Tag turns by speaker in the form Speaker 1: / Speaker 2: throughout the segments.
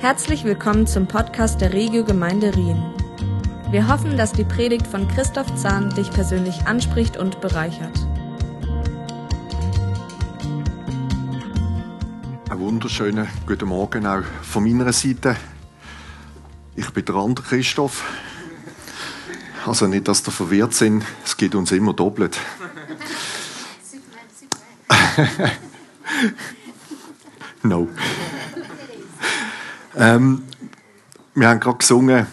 Speaker 1: Herzlich willkommen zum Podcast der Regio Gemeinde Rien. Wir hoffen, dass die Predigt von Christoph Zahn dich persönlich anspricht und bereichert.
Speaker 2: Einen wunderschönen guten Morgen auch von meiner Seite. Ich bin der andere Christoph. Also nicht, dass ihr verwirrt sind, es geht uns immer doppelt. no. Ähm, wir haben gerade gesungen,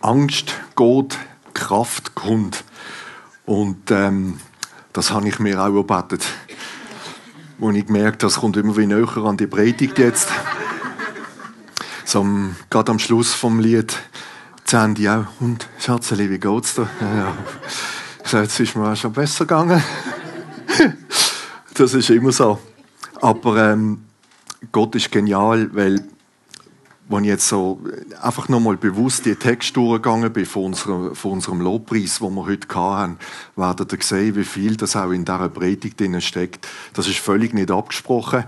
Speaker 2: Angst geht, Kraft kommt. Und ähm, das habe ich mir auch erbetet. Wo ich habe, das kommt immer wieder näher an die Predigt jetzt. So, gerade am Schluss vom Lied Sandy auch. Und Schatzeli, wie geht's dir? Ja, ja. Jetzt ist mir auch schon besser gegangen. das ist immer so. Aber ähm, Gott ist genial, weil als ich jetzt so einfach nochmal bewusst die Texte durchgegangen bin von, unserer, von unserem Lobpreis, den wir heute hatten, werdet ihr sehen, wie viel das auch in dieser Predigt drin steckt. Das ist völlig nicht abgesprochen,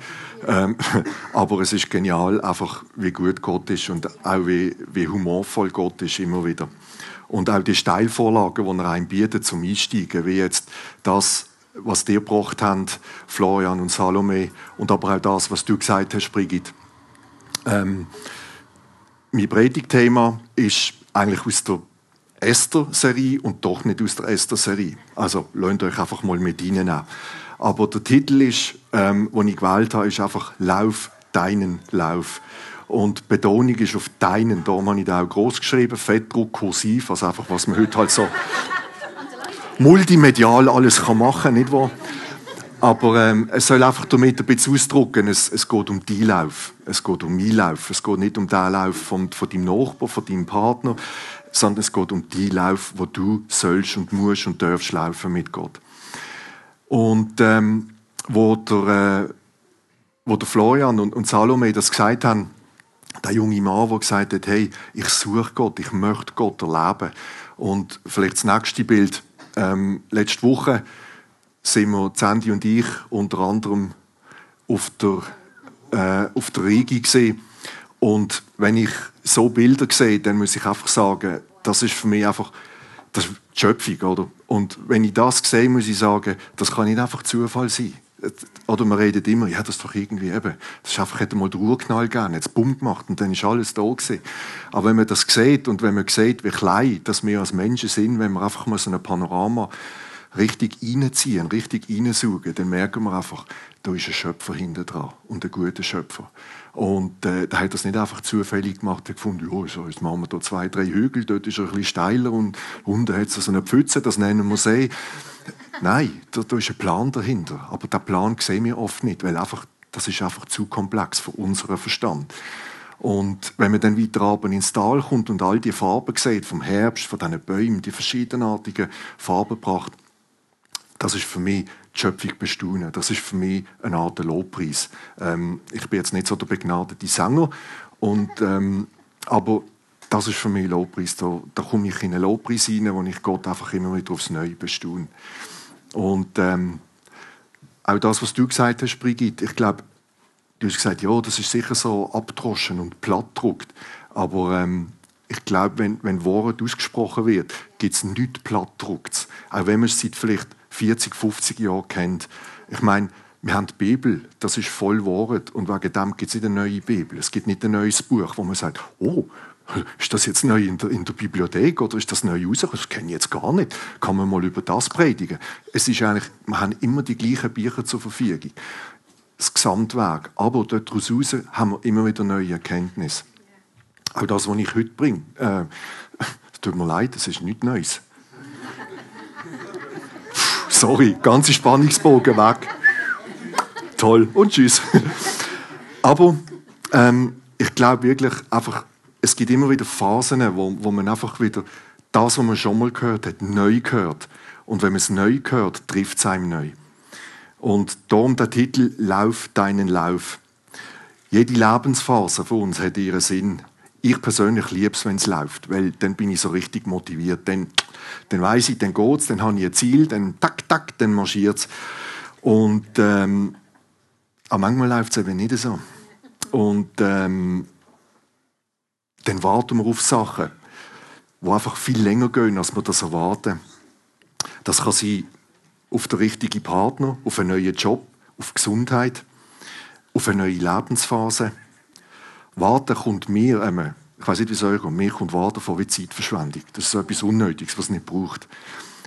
Speaker 2: ähm, aber es ist genial, einfach wie gut Gott ist und auch wie, wie humorvoll Gott ist immer wieder. Und auch die Steilvorlagen, die er einem bietet zum Einsteigen, wie jetzt das, was dir gebracht haben, Florian und Salome, und aber auch das, was du gesagt hast, Brigitte. Ähm, mein Predigtthema ist eigentlich aus der Esther-Serie und doch nicht aus der Esther-Serie. Also lasst euch einfach mal mit reinnehmen. Aber der Titel ist, ähm, den ich gewählt habe, ist einfach «Lauf deinen Lauf». Und die Betonung ist auf «deinen». Darum habe ich da auch groß geschrieben, Fettdruck, kursiv, also einfach, was man heute halt so multimedial alles kann machen kann, nicht wahr? Aber ähm, es soll einfach damit ein bisschen ausdrücken, es, es geht um die Lauf, es geht um meinen Lauf, es geht nicht um den Lauf von, von deinem Nachbar, von deinem Partner, sondern es geht um die Lauf, wo du sollst und musst und darfst laufen mit Gott. Und ähm, wo, der, äh, wo der Florian und, und Salome das gesagt haben, der junge Mann, der gesagt hat, hey, ich suche Gott, ich möchte Gott erleben. Und vielleicht das nächste Bild, ähm, letzte Woche sind wir, Sandy und ich, unter anderem auf der, äh, auf der Rigi gesehen. Und wenn ich so Bilder sehe, dann muss ich einfach sagen, das ist für mich einfach das ist die Schöpfung. Oder? Und wenn ich das sehe, muss ich sagen, das kann nicht einfach Zufall sein. Oder man redet immer, ja, das ist doch irgendwie eben, das ist einfach, hätte mal den Urknall gegeben, jetzt Bumm gemacht und dann ist alles da gewesen. Aber wenn man das sieht und wenn man sieht, wie klein dass wir als Menschen sind, wenn wir einfach mal so ein Panorama richtig reinziehen, richtig reinsaugen, dann merken wir einfach, da ist ein Schöpfer hinter dran und ein guter Schöpfer. Und äh, da hat das nicht einfach zufällig gemacht, er gefunden, ja, so, jetzt machen wir da zwei, drei Hügel, dort ist er ein bisschen steiler und unten hat es so eine Pfütze, das nennen wir See. Nein, da, da ist ein Plan dahinter. Aber der Plan sehen wir oft nicht, weil einfach, das ist einfach zu komplex für unseren Verstand. Und wenn man dann weiter runter ins Tal kommt und all die Farben sieht, vom Herbst, von diesen Bäumen, die verschiedenartigen Farben gebracht, das ist für mich die Schöpfung bestaunen. Das ist für mich eine Art Lobpreis. Ähm, ich bin jetzt nicht so der begnadete Sänger, und, ähm, aber das ist für mich Lobpreis. Da, da komme ich in einen Lobpreis rein, wo ich Gott einfach immer wieder aufs Neue bestaune. Und ähm, auch das, was du gesagt hast, Brigitte, ich glaube, du hast gesagt, ja, das ist sicher so abgedroschen und plattdruckt. Aber ähm, ich glaube, wenn, wenn Wort ausgesprochen wird, gibt es nichts plattdrucktes. Auch wenn man es vielleicht 40, 50 Jahren kennt. Ich meine, wir haben die Bibel, das ist voll Wort und wegen dem gibt es nicht eine neue Bibel. Es gibt nicht ein neues Buch, wo man sagt, oh, ist das jetzt neu in der, in der Bibliothek oder ist das neu raus? Das kenne ich jetzt gar nicht. Kann man mal über das predigen? Es ist eigentlich, wir haben immer die gleichen Bücher zur Verfügung. Das Gesamtwerk. Aber daraus haben wir immer wieder neue Erkenntnisse. Auch das, was ich heute bringe. Äh, tut mir leid, das ist nichts Neues. Sorry, ganze Spannungsbogen weg. Toll und tschüss. Aber ähm, ich glaube wirklich einfach, es gibt immer wieder Phasen, wo, wo man einfach wieder das, was man schon mal gehört hat, neu gehört. Und wenn man es neu hört, trifft es einem neu. Und darum der Titel Lauf deinen Lauf. Jede Lebensphase von uns hat ihren Sinn. Ich persönlich liebe es, wenn es läuft, weil dann bin ich so richtig motiviert. Dann, dann weiß ich, dann geht es, dann habe ich ein Ziel, dann tak, tak, dann marschiert es. Und ähm, aber manchmal läuft es eben nicht so. Und ähm, dann warten wir auf Sachen, die einfach viel länger gehen, als wir das erwarten. Das kann sein auf den richtigen Partner, auf einen neuen Job, auf Gesundheit, auf eine neue Lebensphase. Warten kommt mir, ähm, ich weiß nicht, wie es euch kommt, mir kommt Warten vor wie Zeitverschwendung. Das ist etwas Unnötiges, was es nicht braucht.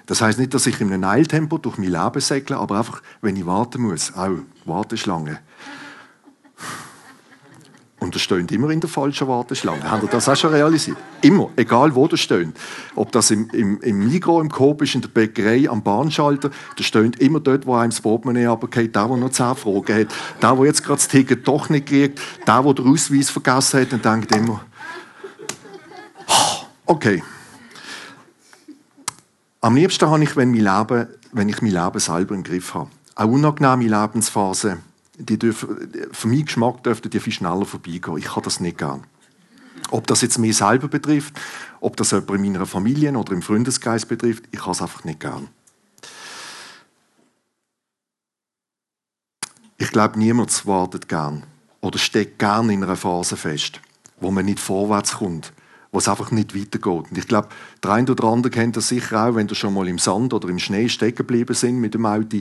Speaker 2: Das heißt nicht, dass ich in einem Eiltempo durch mein Leben segle, aber einfach, wenn ich warten muss, auch Warteschlange. Und er steht immer in der falschen Warteschlange. Habt ihr das auch schon realisiert? Immer, egal wo der steht. Ob das im, im, im Migro, im Coop ist, in der Bäckerei, am Bahnschalter, der steht immer dort, wo einem das Portemonnaie runtergeht, der, der noch zehn Fragen hat, der, der jetzt gerade das Ticket doch nicht kriegt, der, der den Ausweis vergessen hat und denkt immer, okay. Am liebsten habe ich, wenn, mein Leben, wenn ich mein Leben selber im Griff habe. Auch unangenehme Lebensphasen die dürfen, für meinen Geschmack dürften die viel schneller vorbeigehen. Ich kann das nicht gern. Ob das jetzt mich selber betrifft, ob das jemand in meiner Familie oder im Freundeskreis betrifft, ich kann es einfach nicht gern. Ich glaube, niemand wartet gern oder steckt gern in einer Phase fest, wo man nicht vorwärts kommt, wo es einfach nicht weitergeht. Und ich glaube, der eine oder andere kennt das sicher auch, wenn du schon mal im Sand oder im Schnee stecken geblieben sind mit dem Auto.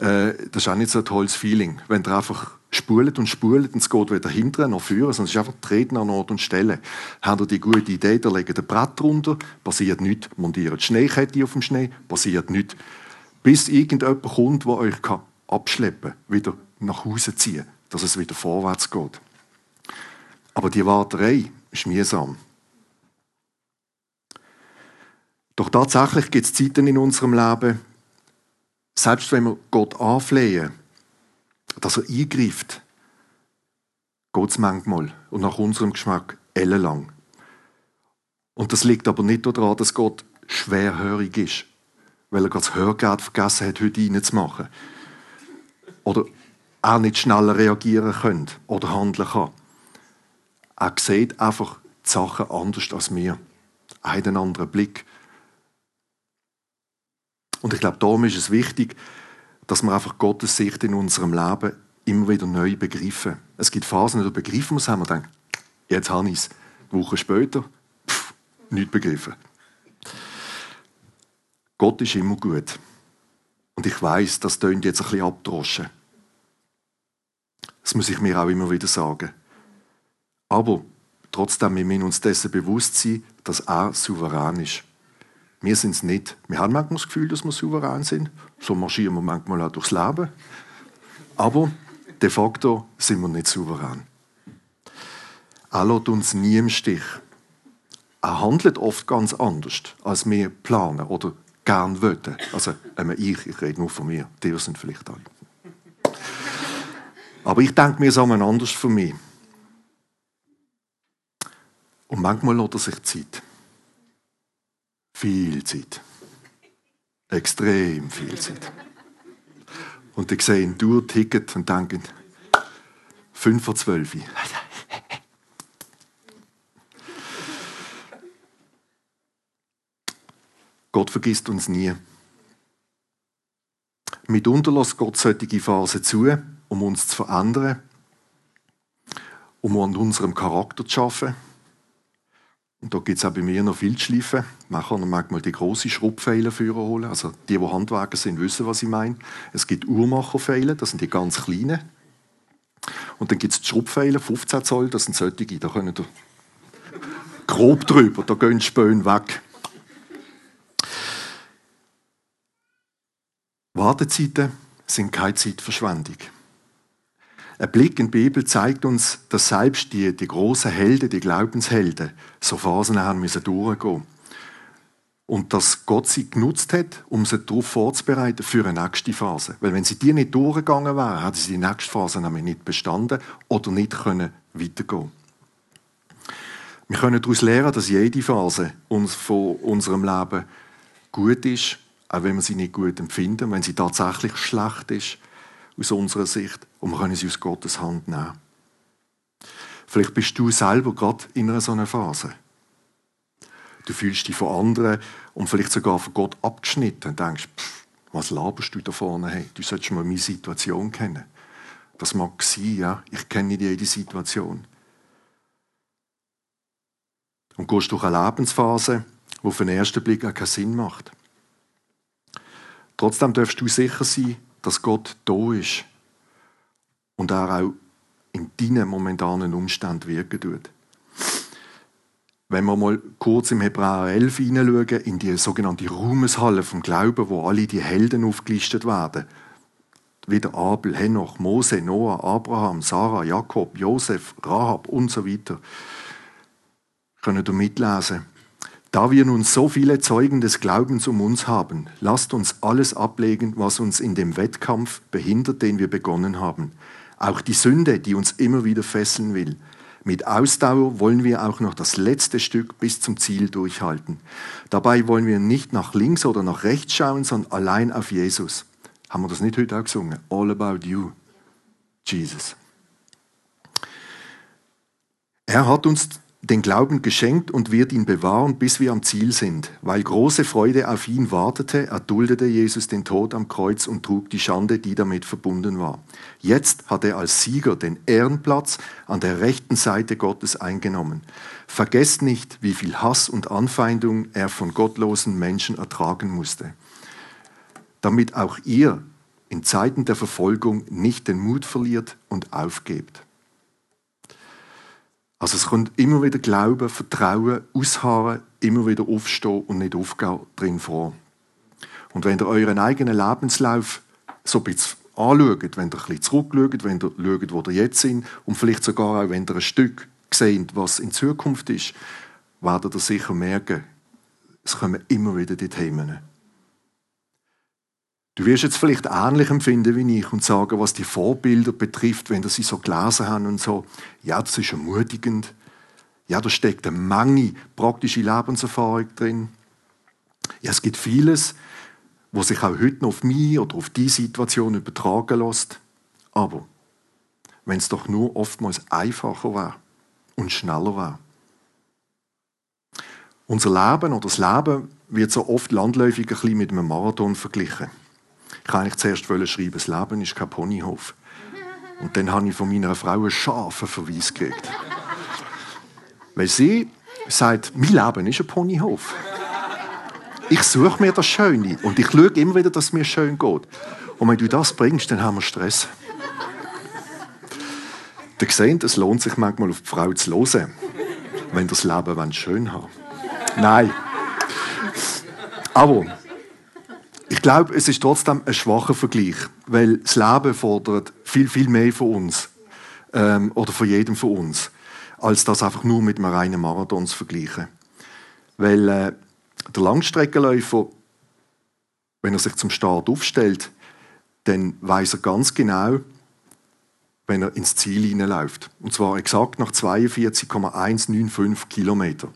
Speaker 2: Äh, das ist auch nicht so ein tolles Feeling, wenn du einfach spult und spult und es geht weder hinten noch vorne, sondern es ist einfach Treten an Ort und Stelle. Haben ihr die gute Idee, da legen ein Brett runter, passiert nichts. Montiert Schneekette auf dem Schnee, passiert nichts. Bis irgendjemand kommt, der euch abschleppen kann, wieder nach Hause ziehen, dass es wieder vorwärts geht. Aber die Warterei ist mühsam. Doch tatsächlich gibt es Zeiten in unserem Leben, selbst wenn wir Gott anflehen, dass er eingreift, geht es manchmal und nach unserem Geschmack ellenlang. Und das liegt aber nicht daran, dass Gott schwerhörig ist, weil er gerade das Hörgerät vergessen hat, heute reinzumachen. Oder auch nicht schneller reagieren könnte oder handeln kann. Er sieht einfach die Sachen anders als wir. Einen anderen Blick. Und ich glaube, darum ist es wichtig, dass wir einfach Gottes Sicht in unserem Leben immer wieder neu begreifen. Es gibt Phasen, begreifen wir es, haben wir denken, jetzt habe ich es. Eine Woche später, pff, nicht begriffen. Gott ist immer gut. Und ich weiß, das tönt jetzt ein bisschen abdroschen. Das muss ich mir auch immer wieder sagen. Aber trotzdem, wir müssen uns dessen bewusst sein, dass er souverän ist. Wir sind es nicht. Wir haben manchmal das Gefühl, dass wir souverän sind. So marschieren wir manchmal auch durchs Leben. Aber de facto sind wir nicht souverän. Er lässt uns nie im Stich. Er handelt oft ganz anders, als wir planen oder gern wollen. Also, ich, ich rede nur von mir, die sind vielleicht alle. Aber ich denke mir sagen anders von mir. Und manchmal lässt er sich Zeit. Viel Zeit. Extrem viel Zeit. Und die sehen durch Ticket und denken, 5 vor 12. Gott vergisst uns nie. Mitunter lässt Gott solche Phasen zu, um uns zu verändern, um an unserem Charakter zu arbeiten und da gibt es auch bei mir noch viel zu schleifen. Man kann manchmal die grossen Schraubpfeiler holen. Also die, die Handwerker sind, wissen, was ich meine. Es gibt Uhrmacherpfeile, das sind die ganz kleinen. Und dann gibt es die Schraubpfeiler, 15 Zoll, das sind solche, da können ihr grob drüber, da gehen die Späne weg. Wartezeiten sind keine Zeitverschwendung. Ein Blick in die Bibel zeigt uns, dass selbst die, die großen Helden, die Glaubenshelden, so Phasen haben müssen durchgehen. Und dass Gott sie genutzt hat, um sie darauf vorzubereiten für eine nächste Phase. Weil wenn sie die nicht durchgegangen wären, hätten sie die nächste Phase nämlich nicht bestanden oder nicht können weitergehen Wir können daraus lernen, dass jede Phase von unserem Leben gut ist, auch wenn wir sie nicht gut empfinden, wenn sie tatsächlich schlecht ist aus unserer Sicht und wir können sie aus Gottes Hand nehmen. Vielleicht bist du selber gerade in einer so einer Phase. Du fühlst dich von anderen und vielleicht sogar von Gott abgeschnitten und denkst, pff, was laberst du da vorne? Hey, du solltest mal meine Situation kennen. Das mag sein, ja. Ich kenne nicht jede Situation. und gehst durch eine Lebensphase, die auf den ersten Blick auch keinen Sinn macht. Trotzdem darfst du sicher sein, dass Gott da ist und er auch in deinen momentanen Umständen wirken tut. Wenn wir mal kurz im Hebräer 11 hineinschauen, in die sogenannte Ruhmeshalle vom Glauben, wo alle die Helden aufgelistet werden, wie der Abel, Henoch, Mose, Noah, Abraham, Sarah, Jakob, Josef, Rahab und so weiter, können wir mitlesen. Da wir nun so viele Zeugen des Glaubens um uns haben, lasst uns alles ablegen, was uns in dem Wettkampf behindert, den wir begonnen haben. Auch die Sünde, die uns immer wieder fesseln will. Mit Ausdauer wollen wir auch noch das letzte Stück bis zum Ziel durchhalten. Dabei wollen wir nicht nach links oder nach rechts schauen, sondern allein auf Jesus. Haben wir das nicht heute auch gesungen? All about you, Jesus. Er hat uns den Glauben geschenkt und wird ihn bewahren, bis wir am Ziel sind. Weil große Freude auf ihn wartete, erduldete Jesus den Tod am Kreuz und trug die Schande, die damit verbunden war. Jetzt hat er als Sieger den Ehrenplatz an der rechten Seite Gottes eingenommen. Vergesst nicht, wie viel Hass und Anfeindung er von gottlosen Menschen ertragen musste. Damit auch ihr in Zeiten der Verfolgung nicht den Mut verliert und aufgebt. Also es kommt immer wieder Glauben, Vertrauen, Ausharren, immer wieder aufstehen und nicht aufgehen drin vor. Und wenn ihr euren eigenen Lebenslauf so ein bisschen anschaut, wenn ihr ein bisschen zurückschaut, wenn ihr schaut, wo ihr jetzt sind und vielleicht sogar auch, wenn ihr ein Stück seht, was in Zukunft ist, werdet ihr sicher merken, es kommen immer wieder die Themen. Du wirst jetzt vielleicht ähnlich empfinden wie ich und sagen, was die Vorbilder betrifft, wenn sie so gelesen haben und so, ja, das ist ermutigend. Ja, da steckt eine Menge praktische Lebenserfahrung drin. Ja, es gibt vieles, was sich auch heute noch auf mich oder auf die Situation übertragen lässt. Aber wenn es doch nur oftmals einfacher war und schneller war. Unser Leben oder das Leben wird so oft landläufig ein bisschen mit einem Marathon verglichen. Ich eigentlich zuerst schreiben, das Leben ist kein Ponyhof. Und dann habe ich von meiner Frau einen scharfen Verweis gekriegt. Weil sie sagt, mein Leben ist ein Ponyhof. Ich suche mir das Schöne und ich schaue immer wieder, dass es mir schön geht. Und wenn du das bringst, dann haben wir Stress. Ihr seht, es lohnt sich manchmal auf die Frau zu hören, wenn das Leben schön haben Nein. Aber glaube, es ist trotzdem ein schwacher Vergleich, weil das Leben fordert viel, viel mehr von uns ähm, oder von jedem von uns, als das einfach nur mit einem reinen Marathon zu vergleichen. Weil äh, der Langstreckenläufer, wenn er sich zum Start aufstellt, dann weiß er ganz genau, wenn er ins Ziel hineinläuft. Und zwar exakt nach 42,195 Kilometern.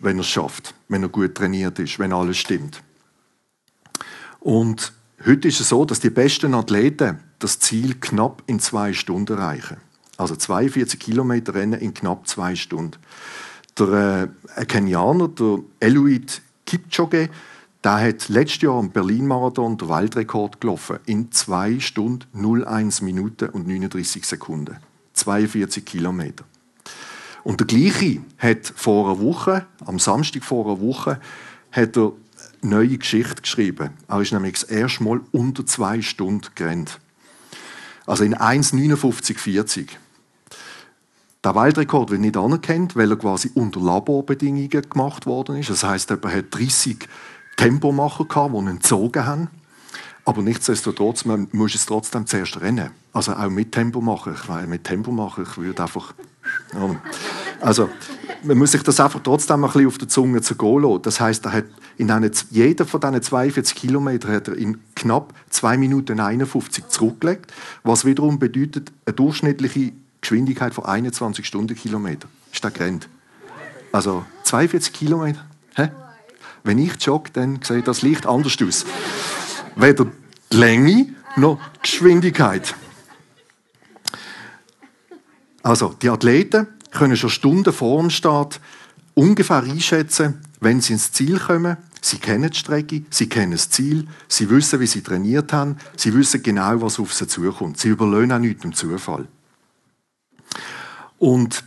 Speaker 2: Wenn er es schafft, wenn er gut trainiert ist, wenn alles stimmt. Und heute ist es so, dass die besten Athleten das Ziel knapp in zwei Stunden erreichen. Also 42 Kilometer Rennen in knapp zwei Stunden. Der äh, Kenianer, der Eluid Kipchoge, der hat letztes Jahr am Berlin-Marathon den Weltrekord gelaufen. In 2 Stunden 01 Minuten und 39 Sekunden. 42 Kilometer. Und der gleiche hat vor einer Woche, am Samstag vor einer Woche, hat er neue Geschichte geschrieben. Er ist nämlich das erste Mal unter zwei Stunden gerannt. Also in 1,59,40. Der Weltrekord wird nicht anerkannt, weil er quasi unter Laborbedingungen gemacht worden ist. Das heißt, er hat 30 Tempomacher die ihn entzogen haben. Aber nichtsdestotrotz, man muss es trotzdem zuerst rennen. Also auch mit Tempo machen. Weil mit Tempo machen, ich würde einfach. Also, man muss sich das einfach trotzdem ein bisschen auf der Zunge zergehen lassen. Das heißt, er hat in eine, jeder von diesen 42 Kilometern hat er in knapp 2 Minuten 51 zurückgelegt, was wiederum bedeutet eine durchschnittliche Geschwindigkeit von 21 Stundenkilometer. Ist das gerannt? Also 42 Kilometer. Hä? Wenn ich jogge, dann sieht das Licht anders aus. Weder die Länge noch die Geschwindigkeit. Also, die Athleten können schon Stunden vor dem Start ungefähr einschätzen, wenn sie ins Ziel kommen. Sie kennen die Strecke, sie kennen das Ziel, sie wissen, wie sie trainiert haben, sie wissen genau, was auf sie zukommt. Sie überlöhnen auch nichts im Zufall. Und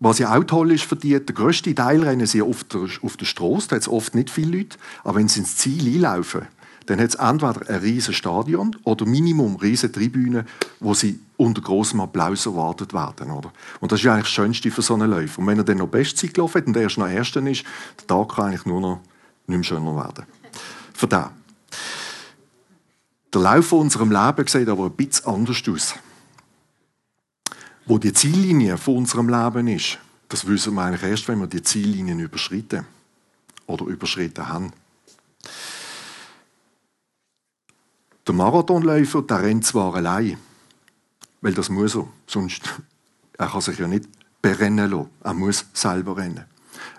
Speaker 2: was ja auch toll ist für die, der grösste Teil rennen sie auf der, auf der Straße, da hat es oft nicht viele Leute, aber wenn sie ins Ziel einlaufen, dann hat es entweder ein riesiges Stadion oder Minimum riesige Tribünen, wo sie unter großem Applaus erwartet werden. Oder? Und das ist eigentlich das Schönste für so einen Läufer. Und wenn er dann noch Bestzeit gelaufen hat und erst noch Erster ist, der Tag kann eigentlich nur noch nicht mehr schöner werden. Für den. Der Lauf von unserem Leben sieht aber ein bisschen anders aus. Wo die Ziellinie von unserem Leben ist, das wissen wir eigentlich erst, wenn wir die Ziellinien überschreiten oder überschritten haben. Der Marathonläufer, der rennt zwar allein, weil das muss er, sonst er kann sich ja nicht berennen lassen. Er muss selber rennen.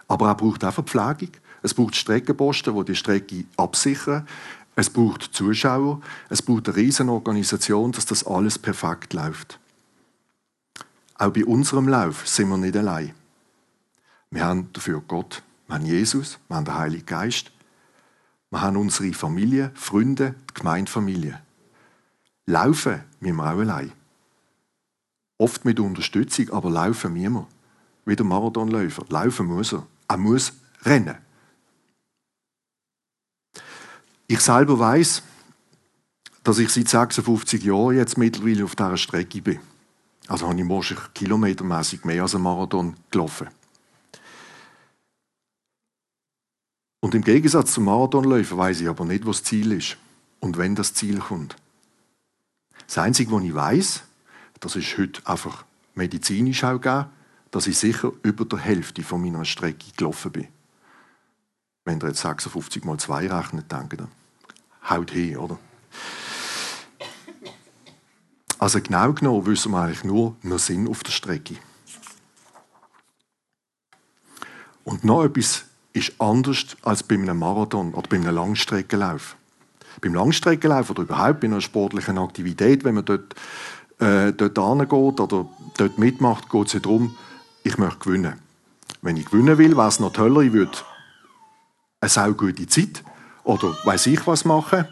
Speaker 2: Aber er braucht auch Verpflegung. Es braucht Streckenposten, die die Strecke absichern. Es braucht Zuschauer. Es braucht eine riesen Organisation, dass das alles perfekt läuft. Auch bei unserem Lauf sind wir nicht allein. Wir haben dafür Gott, wir haben Jesus, wir haben den Heiligen Geist, wir haben unsere Familie, Freunde, die Gemeindefamilie. Laufen müssen wir auch allein. Oft mit Unterstützung, aber laufen wir. Wie der Marathonläufer. Laufen muss er. Er muss rennen. Ich selber weiß, dass ich seit 56 Jahren jetzt mittlerweile auf dieser Strecke bin. Also habe ich wahrscheinlich kilometermäßig mehr als ein Marathon gelaufen. Und im Gegensatz zum Marathonläufer weiß ich aber nicht, was das Ziel ist und wenn das Ziel kommt. Das Einzige, was ich weiß, das ist heute einfach medizinisch auch gegeben, dass ich sicher über der Hälfte von meiner Strecke gelaufen bin. Wenn ihr jetzt 56 mal 2 rechnet, denkt ihr, haut hin, oder? Also genau genommen wissen wir eigentlich nur, wir sind auf der Strecke. Und noch etwas ist anders als bei einem Marathon oder bei einem Langstreckenlauf. Beim Langstreckenlauf oder überhaupt bei einer sportlichen Aktivität, wenn man dort, äh, dort angeht oder dort mitmacht, geht es ja darum, ich möchte gewinnen. Wenn ich gewinnen will, wäre es noch toller, ich würde eine sau gute Zeit oder weiß ich was machen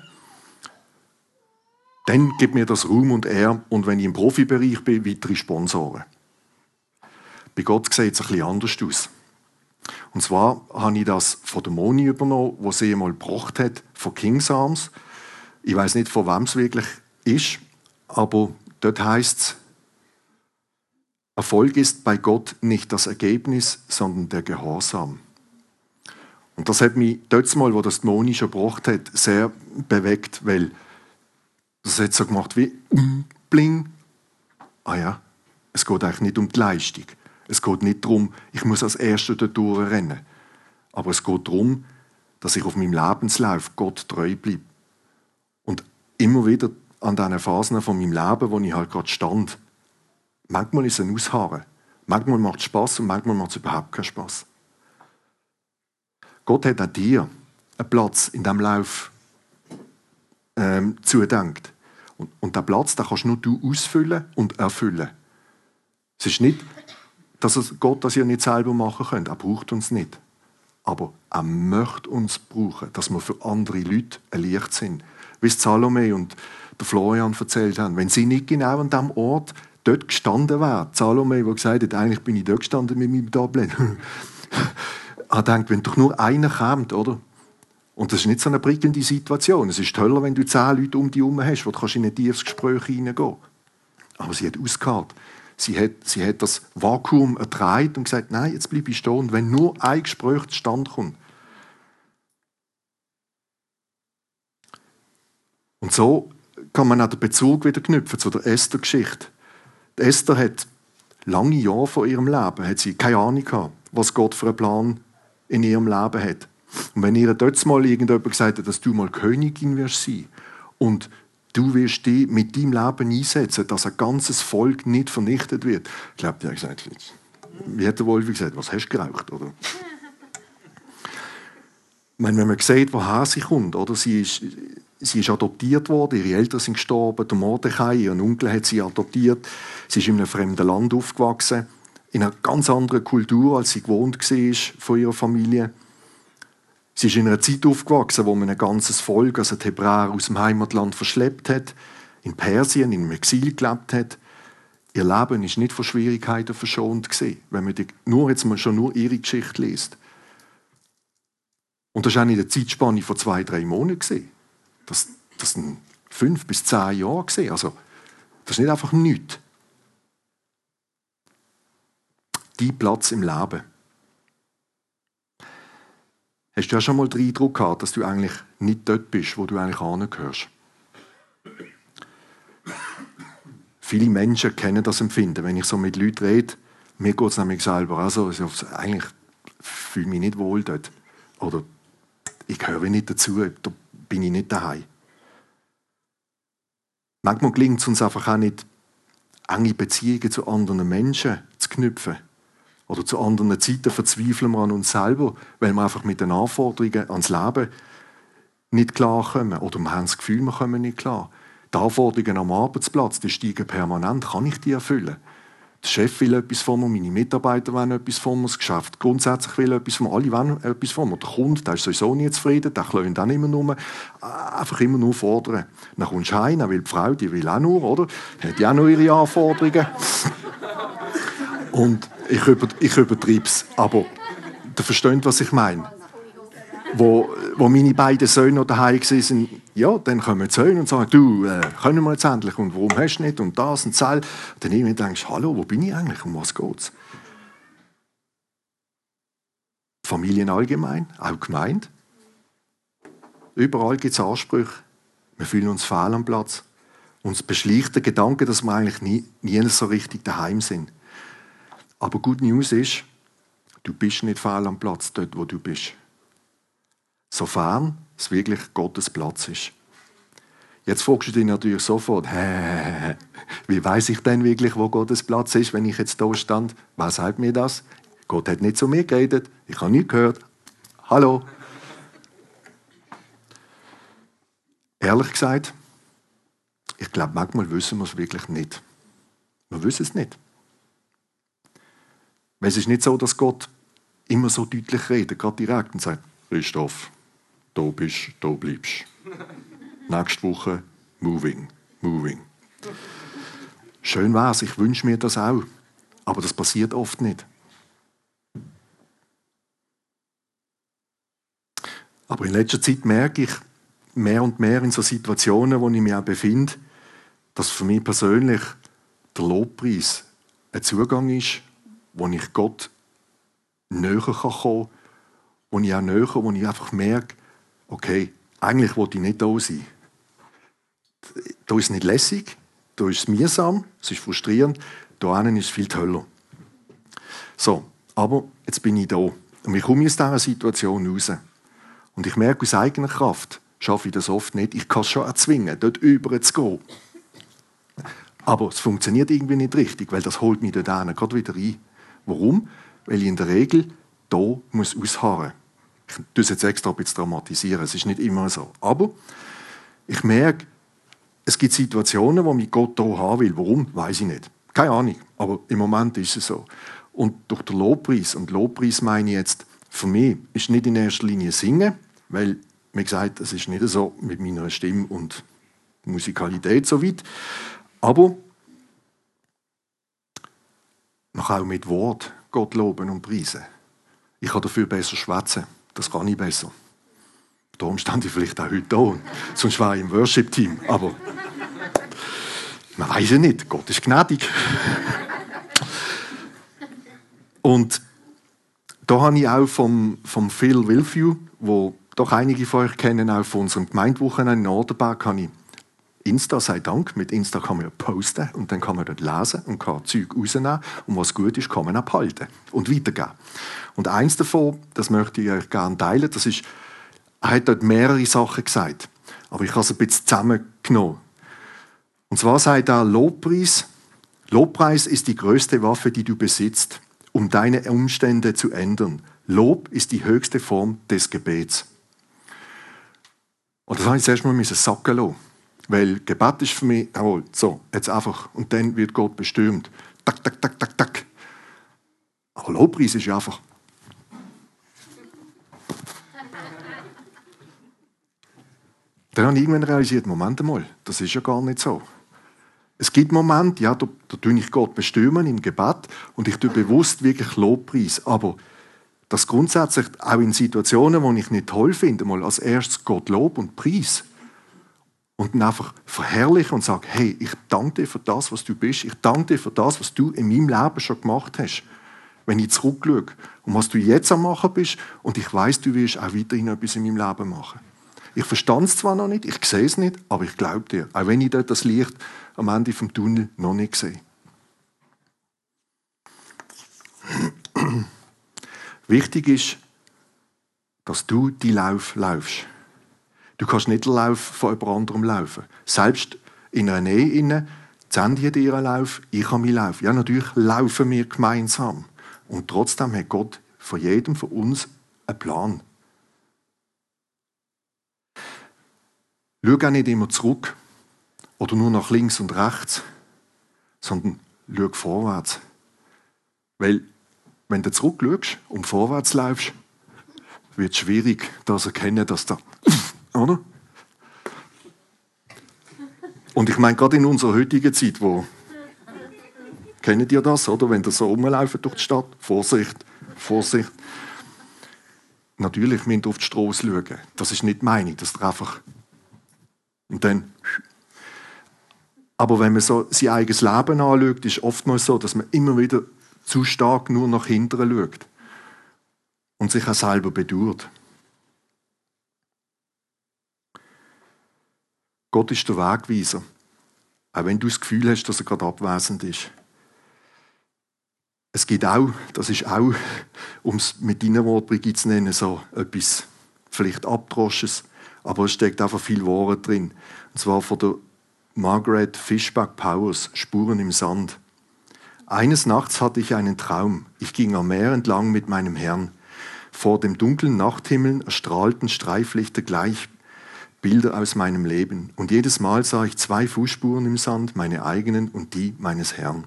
Speaker 2: dann gibt mir das Ruhm und Ehr und wenn ich im Profibereich bin, weitere Sponsoren. Bei Gott sieht es ein bisschen anders aus. Und zwar habe ich das von der Moni übernommen, wo sie einmal gebracht hat, von King's Arms. Ich weiß nicht, von wem es wirklich ist, aber dort heißt es, Erfolg ist bei Gott nicht das Ergebnis, sondern der Gehorsam. Und das hat mich dort mal, wo das Moni schon gebracht hat, sehr bewegt, weil das hat so gemacht wie bling. Ah ja, es geht eigentlich nicht um die Leistung. Es geht nicht darum, ich muss als Erster dort rennen. Aber es geht darum, dass ich auf meinem Lebenslauf Gott treu bleibe. Und immer wieder an diesen Phasen von meinem Leben, wo ich halt gerade stand, manchmal ist es ein Ausharren. Manchmal macht es Spaß und manchmal macht es überhaupt keinen Spaß. Gott hat auch dir einen Platz in diesem Lauf ähm, zudenkt. Und, und der Platz, den kannst nur du ausfüllen und erfüllen. Es ist nicht, dass Gott das ja nicht selber machen könnt. Er braucht uns nicht. Aber er möchte uns brauchen, dass wir für andere Leute ein Licht sind. Wie Salome und der Florian erzählt haben. Wenn sie nicht genau an diesem Ort dort gestanden wären, Salome, der gesagt hat, eigentlich bin ich dort gestanden mit meinem Tablet. er denkt, wenn doch nur einer kommt, oder? Und das ist nicht so eine prickelnde Situation. Es ist toller, wenn du zehn Leute um dich herum hast, wo du in ein tiefes Gespräch hineingehen Aber sie hat ausgehalten. Sie hat, sie hat das Vakuum ertreibt und gesagt, nein, jetzt bleibe ich stehen. Und wenn nur ein Gespräch zustande kommt. Und so kann man auch den Bezug wieder knüpfen zu der Esther-Geschichte. Esther hat lange Jahre von ihrem Leben hat sie keine Ahnung gehabt, was Gott für einen Plan in ihrem Leben hat. Und wenn ihr dort mal irgendjemand gesagt hat, dass du mal Königin wirst sein und du wirst dich mit deinem Leben einsetzen, dass ein ganzes Volk nicht vernichtet wird, ich glaube, die hat gesagt, wie hat der Wolf gesagt, was hast du geraucht, oder? Ich meine, wenn man sieht, woher sie kommt, oder? Sie ist, sie ist adoptiert worden, ihre Eltern sind gestorben, der Mordechai, ihr Onkel hat sie adoptiert, sie ist in einem fremden Land aufgewachsen, in einer ganz anderen Kultur, als sie gewohnt war von ihrer Familie. Sie ist in einer Zeit aufgewachsen, wo man ein ganzes Volk, also die Hebräer, aus dem Heimatland verschleppt hat, in Persien, in einem Exil gelebt hat. Ihr Leben ist nicht von Schwierigkeiten verschont gewesen, wenn man die, nur jetzt mal schon nur ihre Geschichte liest. Und das war auch in der Zeitspanne von zwei, drei Monaten. Gewesen. Das, das sind fünf bis zehn Jahre. Gewesen. Also, das ist nicht einfach nichts. Dein Platz im Leben. Hast du ja schon mal den Eindruck gehabt, dass du eigentlich nicht dort bist, wo du eigentlich angehörst? Viele Menschen kennen das Empfinden. Wenn ich so mit Leuten rede, mir geht es nämlich selber also, eigentlich fühle ich mich nicht wohl dort. Oder ich gehöre nicht dazu, da bin ich nicht daheim. Manchmal gelingt es uns einfach auch nicht, enge Beziehungen zu anderen Menschen zu knüpfen. Oder zu anderen Zeiten verzweifeln wir an uns selber, weil wir einfach mit den Anforderungen ans Leben nicht klarkommen. Oder wir haben das Gefühl, wir kommen nicht klar. Die Anforderungen am Arbeitsplatz die steigen permanent. Kann ich die erfüllen? Der Chef will etwas von mir, meine Mitarbeiter wollen etwas von mir, das Geschäft grundsätzlich will etwas von mir, alle wollen etwas von mir. Der Kunde, der ist sowieso nie zufrieden, der klönt auch immer nur, einfach immer nur fordern. Dann kommst du heim, dann die Frau, die will auch nur, oder? Hat ja auch noch ihre Anforderungen. Und ich, über, ich übertreibe es, aber du verstehst, was ich meine. Wo, wo meine beiden Söhne daheim waren, ja, dann kommen die Söhne und sagen, du, äh, können wir jetzt endlich und warum hast du nicht und das und das. Dann irgendwie denkst du, hallo, wo bin ich eigentlich, um was geht's? Familien allgemein, auch gemeint. Überall gibt es Ansprüche. Wir fühlen uns fehl am Platz. Uns beschleicht der Gedanke, dass wir eigentlich nie, nie so richtig daheim sind. Aber Good News ist, du bist nicht fehl am Platz, dort wo du bist. Sofern es wirklich Gottes Platz ist. Jetzt fragst du dich natürlich sofort, hä, wie weiß ich denn wirklich, wo Gottes Platz ist, wenn ich jetzt da stand? Wer sagt mir das? Gott hat nicht zu mir geredet, ich habe nichts gehört. Hallo? Ehrlich gesagt, ich glaube, manchmal wissen wir es wirklich nicht. Wir wissen es nicht. Es ist nicht so, dass Gott immer so deutlich redet, gerade direkt und sagt, Christoph, da bist, da bleibst. Nächste Woche moving, moving. Schön wär's, ich wünsche mir das auch. Aber das passiert oft nicht. Aber in letzter Zeit merke ich mehr und mehr in so Situationen, wo ich mich auch befinde, dass für mich persönlich der Lobpreis ein Zugang ist, wo ich Gott näher kommen kann, wo ich auch näher, wo ich einfach merke, okay, eigentlich wollte ich nicht da sein. Da ist es nicht lässig, da ist es mühsam, es ist frustrierend, da ist es viel toller. So, aber jetzt bin ich da. Und ich komme aus dieser Situation raus. Und ich merke aus eigener Kraft, schaffe ich das oft nicht. Ich kann es schon erzwingen, dort über zu gehen. Aber es funktioniert irgendwie nicht richtig, weil das holt mich dort gerade wieder rein. Warum? Weil ich in der Regel muss ausharren. Ich tue es jetzt extra ein bisschen dramatisieren. Es ist nicht immer so. Aber ich merke, es gibt Situationen, wo mich Gott hier haben will. Warum? Weiß ich nicht. Keine Ahnung. Aber im Moment ist es so. Und durch den Lobpreis, und Lobpreis meine ich jetzt, für mich ist nicht in erster Linie Singen, weil, wie gesagt, es ist nicht so mit meiner Stimme und Musikalität so weit. Aber man kann auch mit Wort Gott loben und preisen. Ich kann dafür besser schwätzen. Das kann ich besser. Darum stand ich vielleicht auch heute da. Sonst war ich im Worship-Team. Aber man weiß ja nicht. Gott ist gnädig. Und da habe ich auch vom, vom Phil Wilfew, wo doch einige von euch kennen, auch von unserem Gemeindewochenende in Norderberg, habe ich Insta sei Dank, mit Insta kann man ja posten und dann kann man dort lesen und kann Zeug rausnehmen und was gut ist, kann man abhalten und weitergeben. Und eins davon, das möchte ich euch gerne teilen, das ist, er hat dort mehrere Sachen gesagt, aber ich habe es ein bisschen zusammengenommen. Und zwar sagt er, Lobpreis, Lobpreis ist die größte Waffe, die du besitzt, um deine Umstände zu ändern. Lob ist die höchste Form des Gebets. Und das habe ich zuerst mal sacken lassen. Weil Gebet ist für mich, jawohl, so, jetzt einfach. Und dann wird Gott bestimmt. Tak, tak, tak, tak, tak. Aber Lobpreis ist einfach. Dann habe ich irgendwann realisiert, Moment mal, das ist ja gar nicht so. Es gibt Momente, ja, da, da tue ich Gott bestimmen im Gebet und ich tue bewusst wirklich Lobpreis. Aber das grundsätzlich auch in Situationen, wo ich nicht toll finde, mal als erstes Gott Lob und Preis. Und dann einfach verherrlichen und sagen, hey, ich danke dir für das, was du bist. Ich danke dir für das, was du in meinem Leben schon gemacht hast. Wenn ich zurückschaue und was du jetzt am machen bist und ich weiß, du wirst auch weiterhin etwas in meinem Leben machen. Ich verstand es zwar noch nicht, ich sehe es nicht, aber ich glaube dir, auch wenn ich dort das Licht am Ende vom Tunnel noch nicht sehe. Wichtig ist, dass du die Lauf laufst. Du kannst nicht den Lauf von jemand anderem laufen. Selbst in einer Nähe innen, Sandy hat ihren Lauf, ich habe meinen Lauf. Ja, natürlich laufen wir gemeinsam. Und trotzdem hat Gott von jedem von uns einen Plan. Schau auch nicht immer zurück oder nur nach links und rechts, sondern schau vorwärts. Weil, wenn du zurückschaust und vorwärts läufst, wird es schwierig, das erkennen, dass da, oder? Und ich meine, gerade in unserer heutigen Zeit, wo, kennt ihr das, oder? Wenn ihr so rumlaufen durch die Stadt, Vorsicht, Vorsicht. Natürlich müsst ihr auf die Straße schauen. Das ist nicht meine, das ist einfach und dann. Aber wenn man so sein eigenes Leben anschaut, ist es oftmals so, dass man immer wieder zu stark nur nach hinten schaut und sich auch selber bedauert. Gott ist der Wegweiser, auch wenn du das Gefühl hast, dass er gerade abwesend ist. Es gibt auch, das ist auch, um es mit deinen Worten Brigitte zu nennen, so etwas vielleicht Abdrosches. Aber es steckt einfach viel Wahres drin. Und zwar von der Margaret Fishback Powers, Spuren im Sand. Eines Nachts hatte ich einen Traum. Ich ging am Meer entlang mit meinem Herrn. Vor dem dunklen Nachthimmel erstrahlten Streiflichter gleich Bilder aus meinem Leben. Und jedes Mal sah ich zwei Fußspuren im Sand, meine eigenen und die meines Herrn.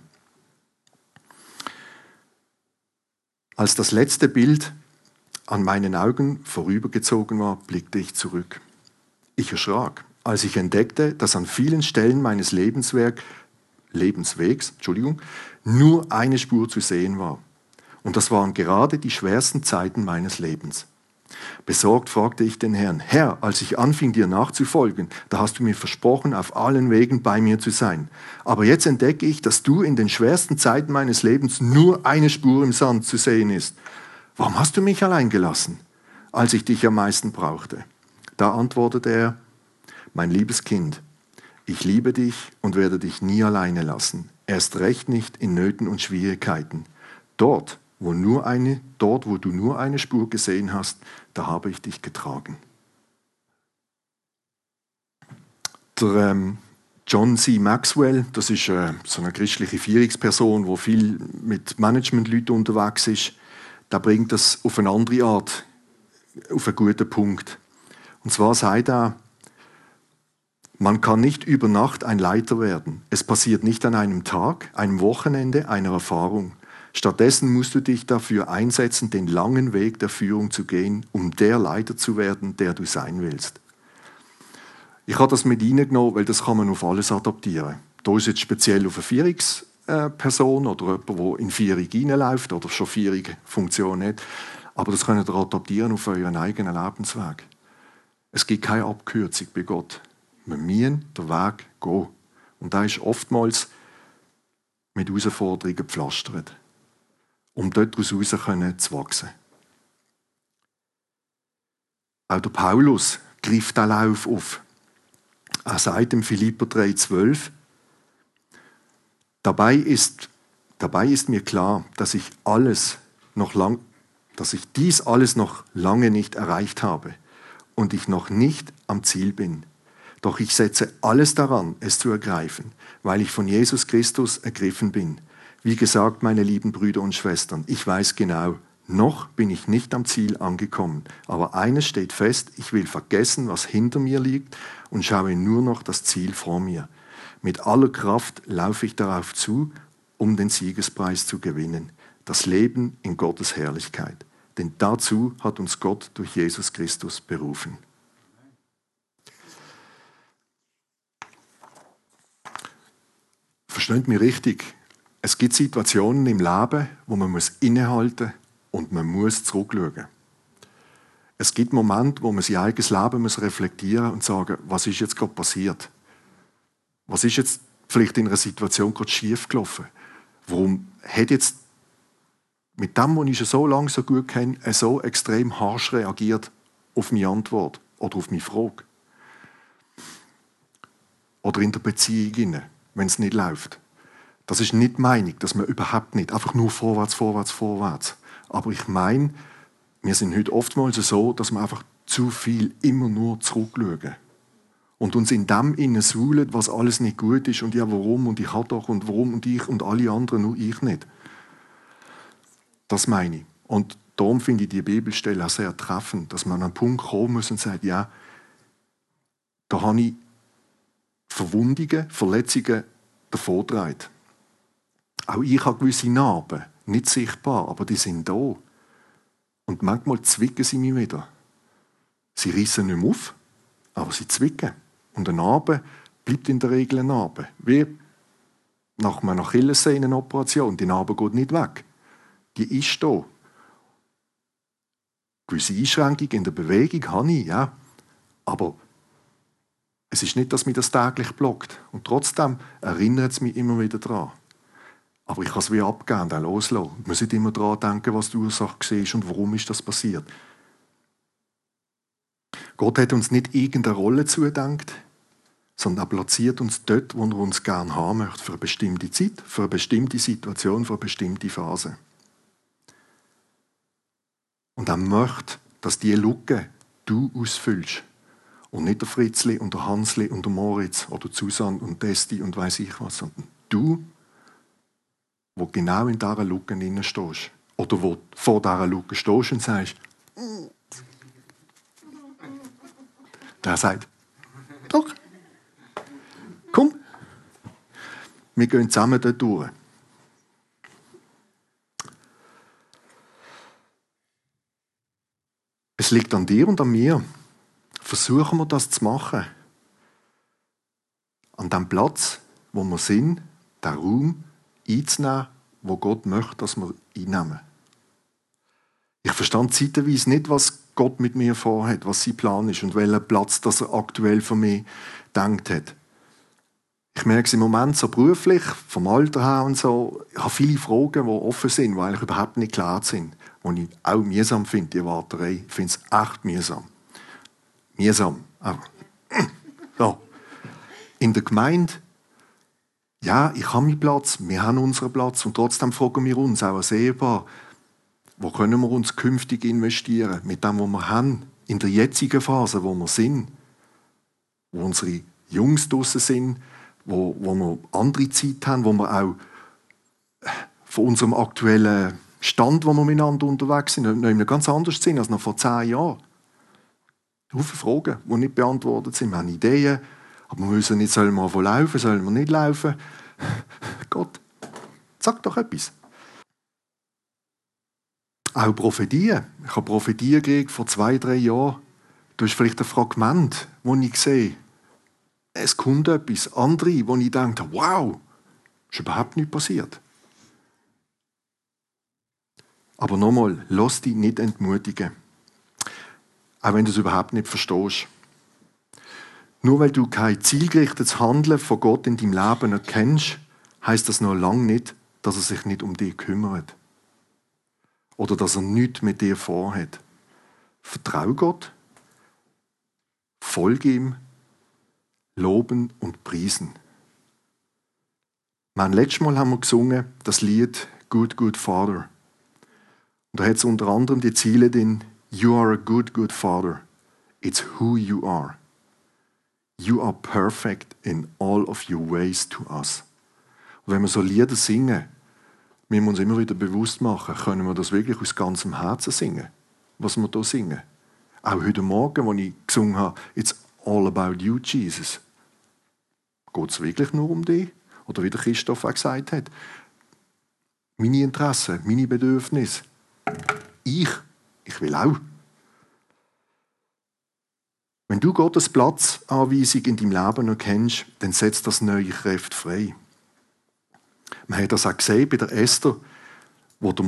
Speaker 2: Als das letzte Bild an meinen Augen vorübergezogen war, blickte ich zurück. Ich erschrak, als ich entdeckte, dass an vielen Stellen meines Lebenswerk, Lebenswegs Entschuldigung, nur eine Spur zu sehen war. Und das waren gerade die schwersten Zeiten meines Lebens. Besorgt fragte ich den Herrn, Herr, als ich anfing dir nachzufolgen, da hast du mir versprochen, auf allen Wegen bei mir zu sein. Aber jetzt entdecke ich, dass du in den schwersten Zeiten meines Lebens nur eine Spur im Sand zu sehen ist. Warum hast du mich allein gelassen, als ich dich am meisten brauchte? Da antwortete er, mein liebes Kind, ich liebe dich und werde dich nie alleine lassen, erst recht nicht in Nöten und Schwierigkeiten. Dort, wo, nur eine, dort, wo du nur eine Spur gesehen hast, da habe ich dich getragen. Der ähm, John C. Maxwell, das ist äh, so eine christliche Führungsperson, wo viel mit Managementleuten unterwegs ist, der bringt das auf eine andere Art, auf einen guten Punkt. Und zwar sagt er, man kann nicht über Nacht ein Leiter werden. Es passiert nicht an einem Tag, einem Wochenende, einer Erfahrung. Stattdessen musst du dich dafür einsetzen, den langen Weg der Führung zu gehen, um der Leiter zu werden, der du sein willst. Ich habe das mit reingenommen, weil das kann man auf alles adaptieren. Da ist jetzt speziell auf eine Führungsperson oder jemand, der in Führung reinläuft oder schon Führung hat. Aber das könnt ihr adaptieren auf euren eigenen Lebensweg. Es gibt keine Abkürzung bei Gott. Wir müssen den Weg gehen. Und da ist oftmals mit Herausforderungen gepflastert, um dort daraus zu wachsen. Auch der Paulus greift den Lauf auf. Er sagt im Philipper 3,12, dabei ist, dabei ist mir klar, dass ich alles noch lang, dass ich dies alles noch lange nicht erreicht habe und ich noch nicht am Ziel bin. Doch ich setze alles daran, es zu ergreifen, weil ich von Jesus Christus ergriffen bin. Wie gesagt, meine lieben Brüder und Schwestern, ich weiß genau, noch bin ich nicht am Ziel angekommen, aber eines steht fest, ich will vergessen, was hinter mir liegt und schaue nur noch das Ziel vor mir. Mit aller Kraft laufe ich darauf zu, um den Siegespreis zu gewinnen, das Leben in Gottes Herrlichkeit denn dazu hat uns Gott durch Jesus Christus berufen. Versteht mich richtig. Es gibt Situationen im Leben, wo man muss innehalten und man muss zurückschauen. Es gibt Momente, wo man sein eigenes Leben muss reflektieren und sagen, was ist jetzt gerade passiert? Was ist jetzt vielleicht in einer Situation gerade schief gelaufen? Warum hat jetzt mit dem, was ich so lange so gut kenne, so extrem harsch reagiert auf meine Antwort oder auf meine Frage? Oder in der Beziehung, wenn es nicht läuft. Das ist nicht Meinung, dass man überhaupt nicht einfach nur vorwärts, vorwärts, vorwärts. Aber ich meine, wir sind heute oftmals so, dass wir einfach zu viel immer nur zurückschauen. Und uns in dem innen suhlen, was alles nicht gut ist und ja, warum und ich habe doch und warum und ich und alle anderen, nur ich nicht. Das meine ich. Und darum finde ich die Bibelstelle auch sehr treffend, dass man an einen Punkt kommen muss und sagt, ja, da habe ich Verwundungen, Verletzungen davongetragen. Auch ich habe gewisse Narben, nicht sichtbar, aber die sind da. Und manchmal zwicken sie mich wieder. Sie rissen nicht mehr auf, aber sie zwicken. Und eine Narbe bleibt in der Regel eine Narbe. Wie nach einer Achillessehnen-Operation. Die Narbe geht nicht weg. Die ist da. Gewisse Einschränkungen in der Bewegung habe ich, ja. Aber es ist nicht, dass mich das täglich blockt. Und trotzdem erinnert es mich immer wieder daran. Aber ich kann es wie abgeben und auch loslassen. Man muss immer daran denken, was die Ursache war und warum ist das passiert. Gott hat uns nicht irgendeine Rolle zugedenkt, sondern er platziert uns dort, wo er uns gerne haben möchte, für eine bestimmte Zeit, für eine bestimmte Situation, für eine bestimmte Phase. Und er möchte, dass diese Lücke du ausfüllst. Und nicht der Fritzli und der Hansli und der Moritz oder Susan und Desti und weiß ich was, sondern du wo genau in dieser Lücke drin stehst. Oder wo vor dieser Lücke stehst und sagst, der sagt, doch, komm, wir gehen zusammen dort durch. Es liegt an dir und an mir. Versuchen wir das zu machen. An dem Platz, wo wir sind, der Raum, einzunehmen, wo Gott möchte, dass wir einnehmen. Ich verstand zeitweise nicht, was Gott mit mir vorhat, was sein Plan ist und welchen Platz das er aktuell für mich denkt hat. Ich merke es im Moment so beruflich, vom Alter her und so, ich habe viele Fragen, die offen sind, die eigentlich überhaupt nicht klar sind. Und ich auch mühsam finde, die Warterei. Ich finde es echt mühsam. Mühsam. Aber, ja. In der Gemeinde ja, ich habe meinen Platz, wir haben unseren Platz und trotzdem fragen wir uns, auch als Ehepaar, wo können wir uns künftig investieren mit dem, was wir haben, in der jetzigen Phase, wo wir sind, wo unsere Jungs draussen sind, wo, wo wir andere Zeit haben, wo wir auch von unserem aktuellen Stand, wo wir miteinander unterwegs sind, noch in einem ganz anders sind als noch vor zehn Jahren. Haufen Fragen, die nicht beantwortet sind. Wir haben Ideen, aber wir wissen nicht, sollen wir laufen, sollen wir nicht laufen. Gott, sag doch etwas. Auch Prophetien. Ich habe Prophetien gekriegt vor zwei, drei Jahren. Du hast vielleicht ein Fragment, wo ich sehe, es kommt etwas. Andere, wo ich denke, wow, ist überhaupt nicht passiert. Aber nochmal, lass dich nicht entmutigen. Auch wenn du es überhaupt nicht verstehst. Nur weil du kein zielgerichtetes Handeln von Gott in deinem Leben erkennst, heißt das noch lange nicht, dass er sich nicht um dich kümmert. Oder dass er nichts mit dir vorhat. Vertrau Gott, folge ihm, loben und priesen. Mein letztes Mal haben wir gesungen das Lied Good, Good Father. Und da hat es unter anderem die Ziele drin, You are a good, good Father. It's who you are. You are perfect in all of your ways to us. Und wenn wir so Lieder singen, müssen wir uns immer wieder bewusst machen, können wir das wirklich aus ganzem Herzen singen, was wir hier singen. Auch heute Morgen, als ich gesungen habe, It's all about you, Jesus. Geht es wirklich nur um dich? Oder wie der Christoph auch gesagt hat, meine Interessen, meine Bedürfnisse. Ich, ich will auch. Wenn du Gottes Platzanweisung in deinem Leben erkennst, dann setzt das neue Kräfte frei. Man hat das auch gesehen bei der Esther, wo der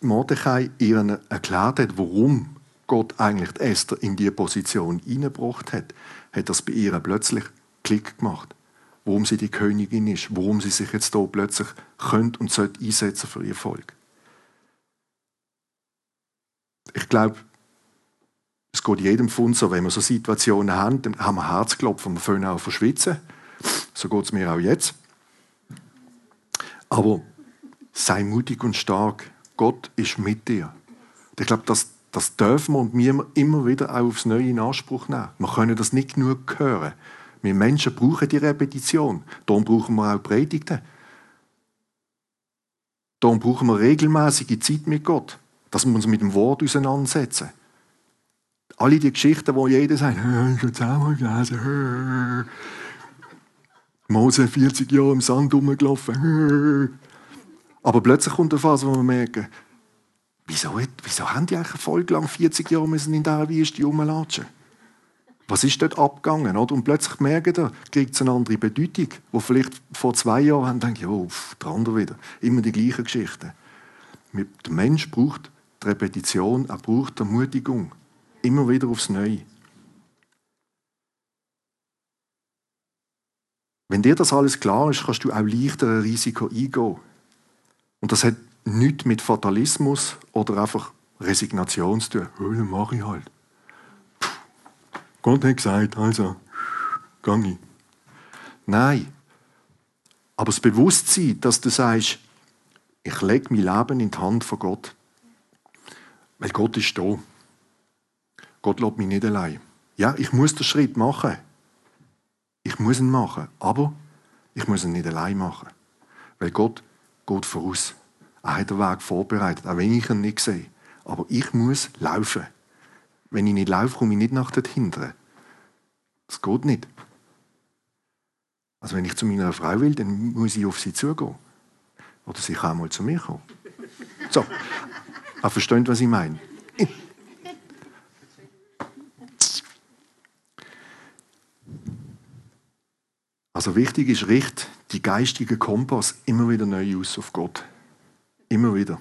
Speaker 2: Mordechai ihr erklärt hat, warum Gott eigentlich die Esther in diese Position hineingebracht hat, hat das bei ihr plötzlich Klick gemacht. Warum sie die Königin ist, warum sie sich jetzt hier plötzlich könnte und sollte einsetzen für ihr Volk. Ich glaube, es geht jedem von uns so, wenn wir so Situationen haben, dann haben wir Herzklopfen, wir fangen auch verschwitzen. So geht es mir auch jetzt. Aber sei mutig und stark. Gott ist mit dir. Ich glaube, das, das dürfen wir und wir immer wieder auch aufs Neue in Anspruch nehmen. Wir können das nicht genug hören. Wir Menschen brauchen die Repetition. Darum brauchen wir auch Predigten. Darum brauchen wir regelmäßige Zeit mit Gott, dass wir uns mit dem Wort auseinandersetzen. Alle die Geschichten, wo jeder sagt, ich habe es auch gelesen. Mose 40 Jahre im Sand rumgelaufen. Aber plötzlich kommt eine Phase, wo wir merken, wieso, wieso haben die eigentlich eine Folge lang 40 Jahre müssen in dieser Wüste rumlatschen? Was ist dort abgegangen? Oder? Und plötzlich merken wir, kriegt es eine andere Bedeutung, wo vielleicht vor zwei Jahren haben denken, oh, der andere wieder. Immer die gleichen Geschichten. Der Mensch braucht die Repetition, er braucht die Ermutigung. Immer wieder aufs Neue. Wenn dir das alles klar ist, kannst du auch leichter ein Risiko eingehen. Und das hat nichts mit Fatalismus oder einfach Resignation zu tun. Oh, dann mache ich halt. Gott hat gesagt, also, gang ich. Nein. Aber das Bewusstsein, dass du sagst, ich lege mein Leben in die Hand von Gott. Weil Gott ist da. Gott lässt mich nicht allein. Ja, ich muss den Schritt machen. Ich muss ihn machen. Aber ich muss ihn nicht allein machen. Weil Gott geht voraus. Er hat den Weg vorbereitet, auch wenn ich ihn nicht sehe. Aber ich muss laufen. Wenn ich nicht laufe, komme ich nicht nach dort hinten. Das geht nicht. Also wenn ich zu meiner Frau will, dann muss ich auf sie zugehen. Oder sie kann mal zu mir kommen. So. Aber versteht, was ich meine? Also wichtig ist, richt die geistige Kompass immer wieder neu aus auf Gott. Immer wieder.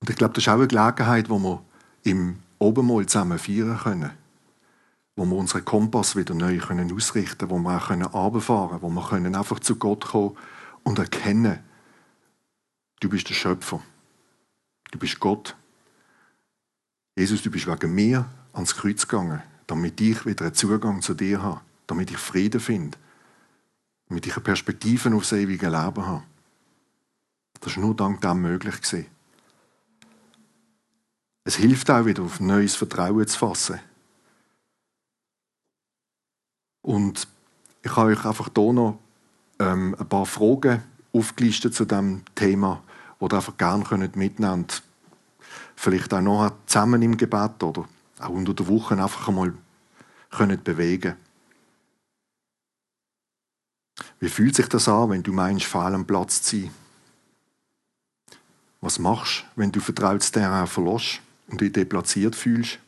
Speaker 2: Und ich glaube, das ist auch eine Gelegenheit, wo wir im Obermal zusammen feiern können. Wo wir unseren Kompass wieder neu können ausrichten können, wo wir auch können runterfahren können, wo wir können einfach zu Gott kommen und erkennen, du bist der Schöpfer. Du bist Gott. Jesus, du bist wegen mir ans Kreuz gegangen, damit ich wieder einen Zugang zu dir habe, damit ich Frieden finde, damit ich eine Perspektive aufs ewige Leben habe. Das ist nur dank dem möglich. Es hilft auch wieder, auf neues Vertrauen zu fassen. Und ich habe euch einfach hier noch ähm, ein paar Fragen aufgelistet zu diesem Thema, die ihr einfach gerne mitnehmen könnt. Vielleicht auch noch zusammen im Gebet oder auch unter der Woche einfach einmal können bewegen Wie fühlt sich das an, wenn du meinst, fehl am Platz zu sein? Was machst du, wenn du vertrautes Terrain verlässt und dich deplatziert fühlst?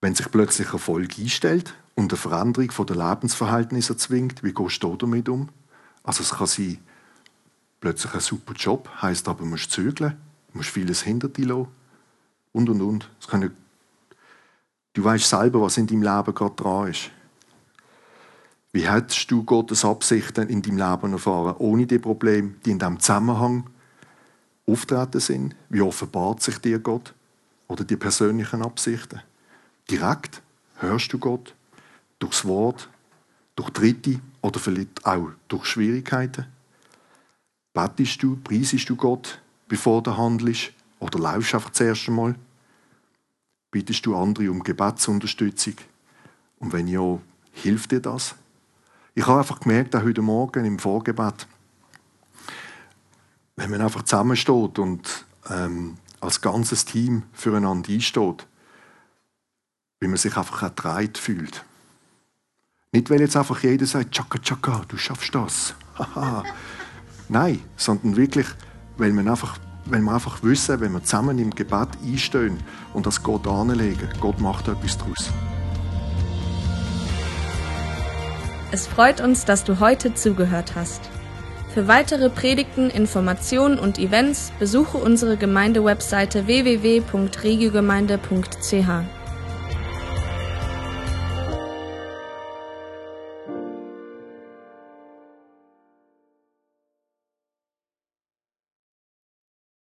Speaker 2: Wenn sich plötzlich Erfolg einstellt und eine Veränderung der Lebensverhältnisse erzwingt, wie gehst du damit um? Also es kann sein, plötzlich ein super Job, heisst aber, du musst zügeln, musst vieles hinter dir lassen und und und. Es können, du weißt selber, was in deinem Leben gerade dran ist. Wie hättest du Gottes Absichten in deinem Leben erfahren, ohne die Probleme, die in diesem Zusammenhang auftreten sind? Wie offenbart sich dir Gott oder die persönlichen Absichten? Direkt hörst du Gott durchs Wort, durch Dritte oder vielleicht auch durch Schwierigkeiten? Bettest du, preisest du Gott, bevor du handelst? Oder laufst du einfach zuerst einmal? Bittest du andere um Gebetsunterstützung? Und wenn ja, hilft dir das? Ich habe einfach gemerkt, auch heute Morgen im Vorgebet, wenn man einfach zusammensteht und ähm, als ganzes Team füreinander einsteht, wie man sich einfach ertreibt fühlt. Nicht, weil jetzt einfach jeder sagt, Chaka Chaka, du schaffst das. Nein, sondern wirklich, weil man einfach wenn wir einfach wissen, wenn wir zusammen im Gebet einstehen und das Gott anlegen, Gott macht etwas daraus.
Speaker 1: Es freut uns, dass du heute zugehört hast. Für weitere Predigten, Informationen und Events besuche unsere Gemeindewebseite www.regiogemeinde.ch.